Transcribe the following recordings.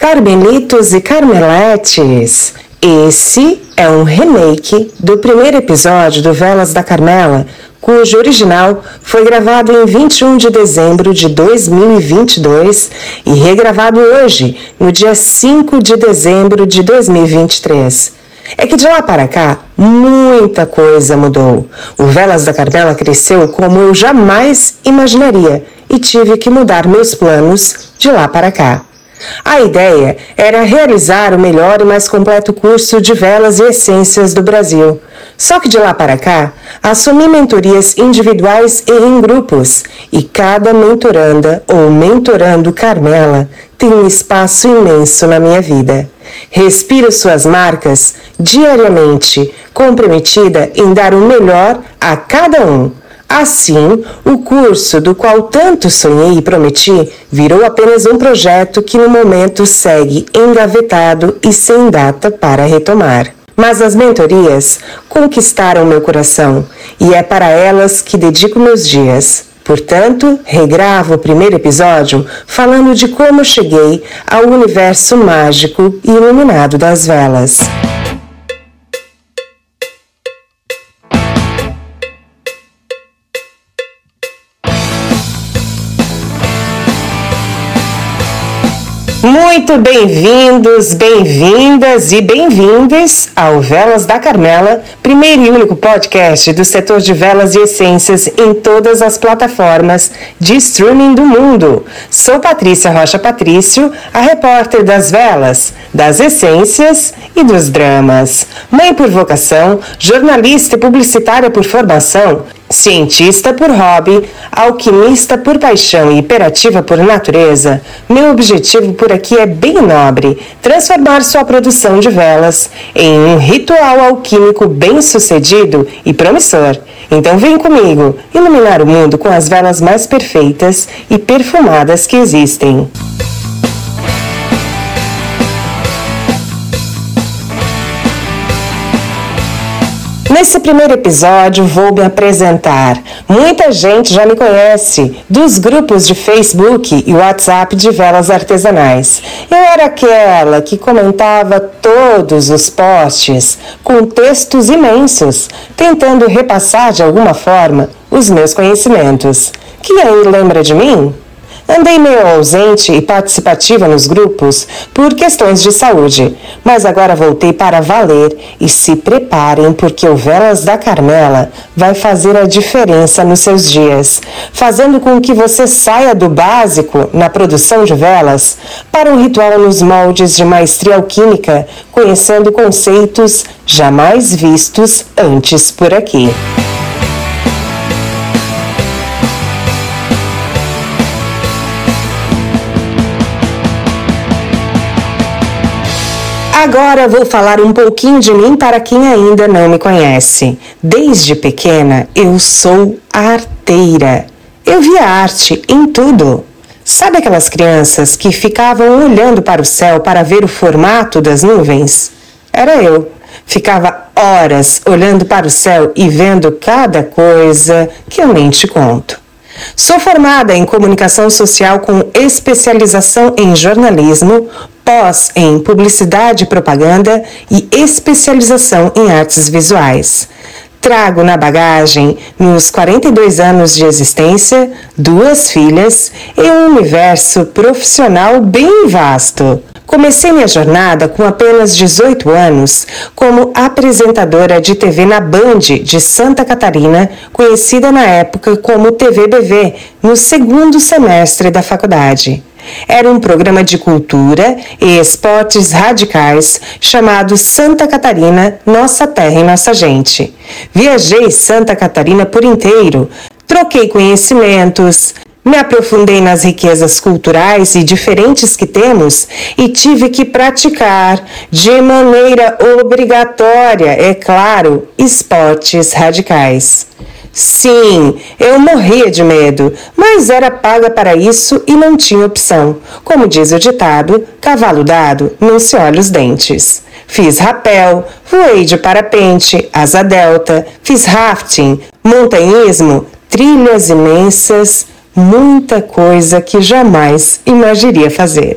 Carmelitos e Carmeletes, esse é um remake do primeiro episódio do Velas da Carmela, cujo original foi gravado em 21 de dezembro de 2022 e regravado hoje, no dia 5 de dezembro de 2023. É que de lá para cá, muita coisa mudou. O Velas da Carmela cresceu como eu jamais imaginaria e tive que mudar meus planos de lá para cá. A ideia era realizar o melhor e mais completo curso de velas e essências do Brasil. Só que de lá para cá, assumi mentorias individuais e em grupos, e cada mentoranda ou mentorando Carmela tem um espaço imenso na minha vida. Respiro suas marcas diariamente, comprometida em dar o melhor a cada um Assim, o curso do qual tanto sonhei e prometi virou apenas um projeto que no momento segue engavetado e sem data para retomar. Mas as mentorias conquistaram meu coração e é para elas que dedico meus dias. Portanto, regravo o primeiro episódio falando de como cheguei ao universo mágico e iluminado das velas. Muito bem-vindos, bem-vindas e bem-vindas ao Velas da Carmela, primeiro e único podcast do setor de velas e essências em todas as plataformas de streaming do mundo. Sou Patrícia Rocha Patrício, a repórter das velas, das essências e dos dramas. Mãe por vocação, jornalista e publicitária por formação, Cientista por hobby, alquimista por paixão e hiperativa por natureza, meu objetivo por aqui é bem nobre: transformar sua produção de velas em um ritual alquímico bem-sucedido e promissor. Então vem comigo iluminar o mundo com as velas mais perfeitas e perfumadas que existem. Nesse primeiro episódio, vou me apresentar. Muita gente já me conhece dos grupos de Facebook e WhatsApp de velas artesanais. Eu era aquela que comentava todos os posts com textos imensos, tentando repassar de alguma forma os meus conhecimentos. Quem aí lembra de mim? Andei meio ausente e participativa nos grupos por questões de saúde, mas agora voltei para valer e se preparem porque o Velas da Carmela vai fazer a diferença nos seus dias, fazendo com que você saia do básico na produção de velas para um ritual nos moldes de maestria alquímica, conhecendo conceitos jamais vistos antes por aqui. Agora vou falar um pouquinho de mim para quem ainda não me conhece. Desde pequena eu sou arteira. Eu via arte em tudo. Sabe aquelas crianças que ficavam olhando para o céu para ver o formato das nuvens? Era eu. Ficava horas olhando para o céu e vendo cada coisa que eu nem te conto. Sou formada em comunicação social com especialização em jornalismo, pós em publicidade e propaganda e especialização em artes visuais. Trago na bagagem, nos 42 anos de existência, duas filhas e um universo profissional bem vasto. Comecei minha jornada com apenas 18 anos como apresentadora de TV na Band de Santa Catarina, conhecida na época como TVBV, no segundo semestre da faculdade. Era um programa de cultura e esportes radicais chamado Santa Catarina, Nossa Terra e Nossa Gente. Viajei Santa Catarina por inteiro, troquei conhecimentos, me aprofundei nas riquezas culturais e diferentes que temos e tive que praticar, de maneira obrigatória, é claro, esportes radicais. Sim, eu morria de medo, mas era paga para isso e não tinha opção. Como diz o ditado, cavalo dado não se olha os dentes. Fiz rapel, voei de parapente, asa delta, fiz rafting, montanhismo, trilhas imensas, muita coisa que jamais imaginaria fazer.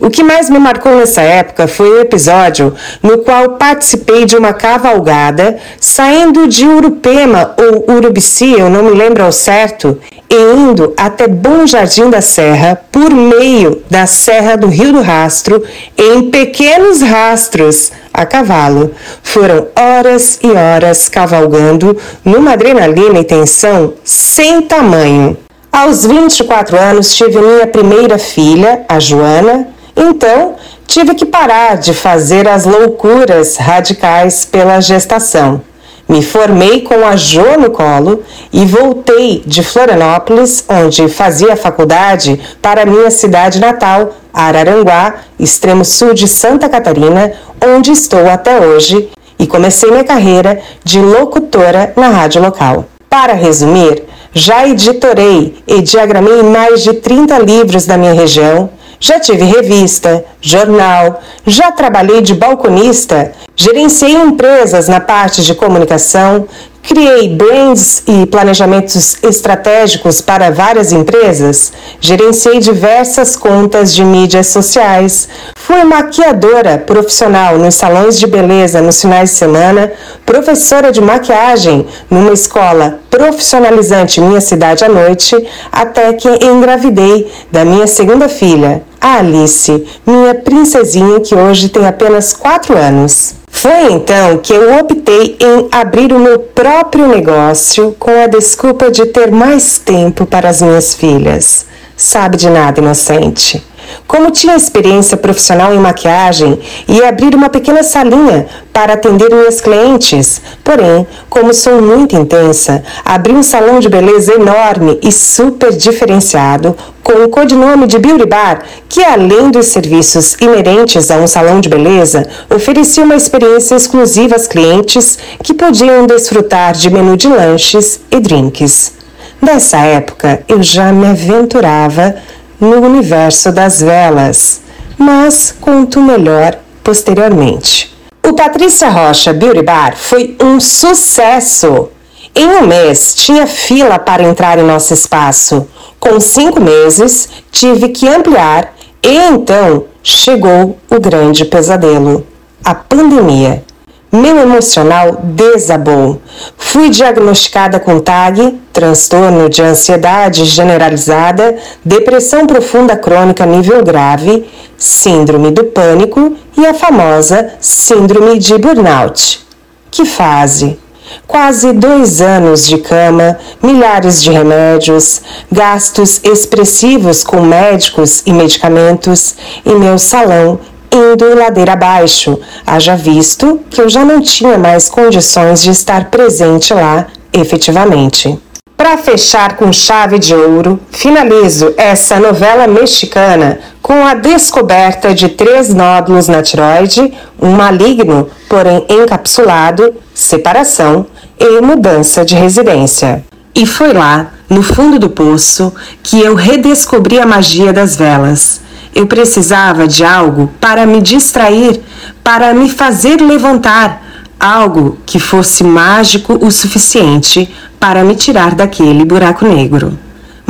O que mais me marcou nessa época foi o episódio no qual participei de uma cavalgada saindo de Urupema ou Urubici, eu não me lembro ao certo, e indo até Bom Jardim da Serra por meio da Serra do Rio do Rastro em pequenos rastros a cavalo. Foram horas e horas cavalgando numa adrenalina e tensão sem tamanho. Aos 24 anos tive minha primeira filha, a Joana, então, tive que parar de fazer as loucuras radicais pela gestação. Me formei com a Jo no colo e voltei de Florianópolis, onde fazia faculdade, para minha cidade natal, Araranguá, extremo sul de Santa Catarina, onde estou até hoje, e comecei minha carreira de locutora na rádio local. Para resumir, já editorei e diagramei mais de 30 livros da minha região, já tive revista, jornal, já trabalhei de balconista, gerenciei empresas na parte de comunicação, criei brands e planejamentos estratégicos para várias empresas, gerenciei diversas contas de mídias sociais, fui maquiadora profissional nos salões de beleza nos finais de semana, professora de maquiagem numa escola profissionalizante minha cidade à noite, até que engravidei da minha segunda filha, a Alice, minha princesinha que hoje tem apenas 4 anos. Foi então que eu optei em abrir o meu próprio negócio com a desculpa de ter mais tempo para as minhas filhas. Sabe de nada, inocente. Como tinha experiência profissional em maquiagem, ia abrir uma pequena salinha para atender minhas clientes. Porém, como sou muito intensa, abri um salão de beleza enorme e super diferenciado, com o codinome de Beauty Bar, que além dos serviços inerentes a um salão de beleza, oferecia uma experiência exclusiva às clientes que podiam desfrutar de menu de lanches e drinks. Nessa época, eu já me aventurava no universo das velas, mas conto melhor posteriormente. O Patrícia Rocha Beauty Bar foi um sucesso. Em um mês, tinha fila para entrar em nosso espaço. Com cinco meses, tive que ampliar e então chegou o grande pesadelo a pandemia. Meu emocional desabou. Fui diagnosticada com TAG, transtorno de ansiedade generalizada, depressão profunda crônica nível grave, síndrome do pânico e a famosa síndrome de burnout. Que fase! Quase dois anos de cama, milhares de remédios, gastos expressivos com médicos e medicamentos e meu salão indo ladeira abaixo, haja visto que eu já não tinha mais condições de estar presente lá efetivamente. Para fechar com chave de ouro, finalizo essa novela mexicana com a descoberta de três nódulos na tiroide, um maligno, porém encapsulado, separação e mudança de residência. E foi lá, no fundo do poço, que eu redescobri a magia das velas eu precisava de algo para me distrair, para me fazer levantar, algo que fosse mágico o suficiente para me tirar daquele buraco negro.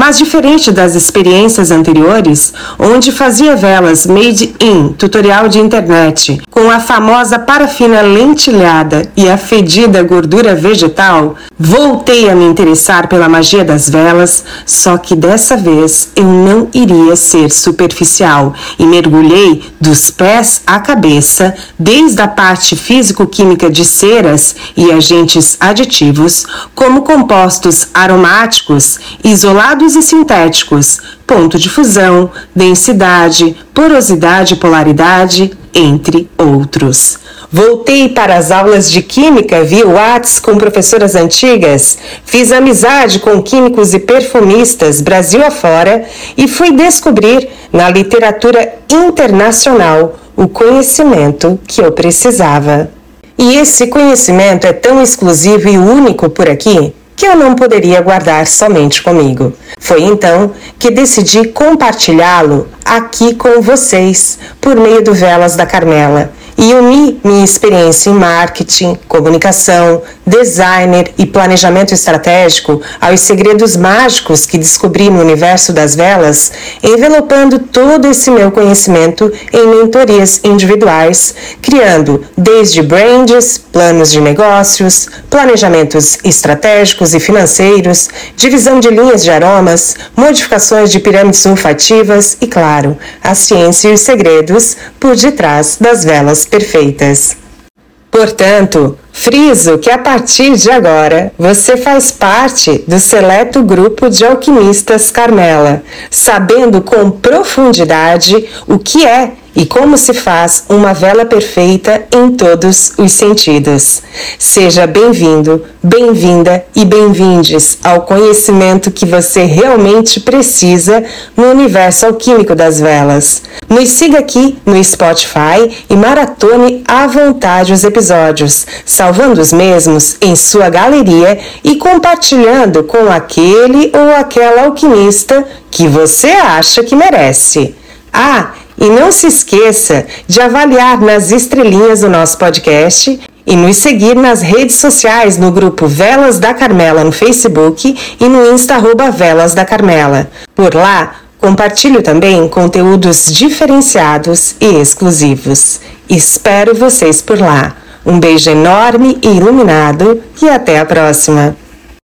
Mas diferente das experiências anteriores, onde fazia velas made in tutorial de internet, com a famosa parafina lentilhada e a fedida gordura vegetal, voltei a me interessar pela magia das velas, só que dessa vez eu não iria ser superficial e mergulhei dos pés à cabeça, desde a parte físico-química de ceras e agentes aditivos, como compostos aromáticos, isolados e sintéticos, ponto de fusão, densidade, porosidade e polaridade, entre outros. Voltei para as aulas de química via Whats com professoras antigas, fiz amizade com químicos e perfumistas Brasil afora e fui descobrir na literatura internacional o conhecimento que eu precisava. E esse conhecimento é tão exclusivo e único por aqui que eu não poderia guardar somente comigo. Foi então que decidi compartilhá-lo aqui com vocês por meio do Velas da Carmela e uni minha experiência em marketing, comunicação, designer e planejamento estratégico aos segredos mágicos que descobri no universo das velas, envelopando todo esse meu conhecimento em mentorias individuais, criando desde brands, planos de negócios, planejamentos estratégicos e financeiros, divisão de linhas de aromas, modificações de pirâmides olfativas e, claro, a ciência e os segredos por detrás das velas perfeitas. Portanto, friso que a partir de agora você faz parte do seleto grupo de alquimistas Carmela, sabendo com profundidade o que é e como se faz uma vela perfeita em todos os sentidos. Seja bem-vindo, bem-vinda e bem-vindes ao conhecimento que você realmente precisa no universo alquímico das velas. Nos siga aqui no Spotify e maratone à vontade os episódios, salvando os mesmos em sua galeria e compartilhando com aquele ou aquela alquimista que você acha que merece. Ah, e não se esqueça de avaliar nas estrelinhas o nosso podcast e nos seguir nas redes sociais no grupo Velas da Carmela no Facebook e no Insta Velas da Carmela. Por lá, compartilho também conteúdos diferenciados e exclusivos. Espero vocês por lá. Um beijo enorme e iluminado e até a próxima!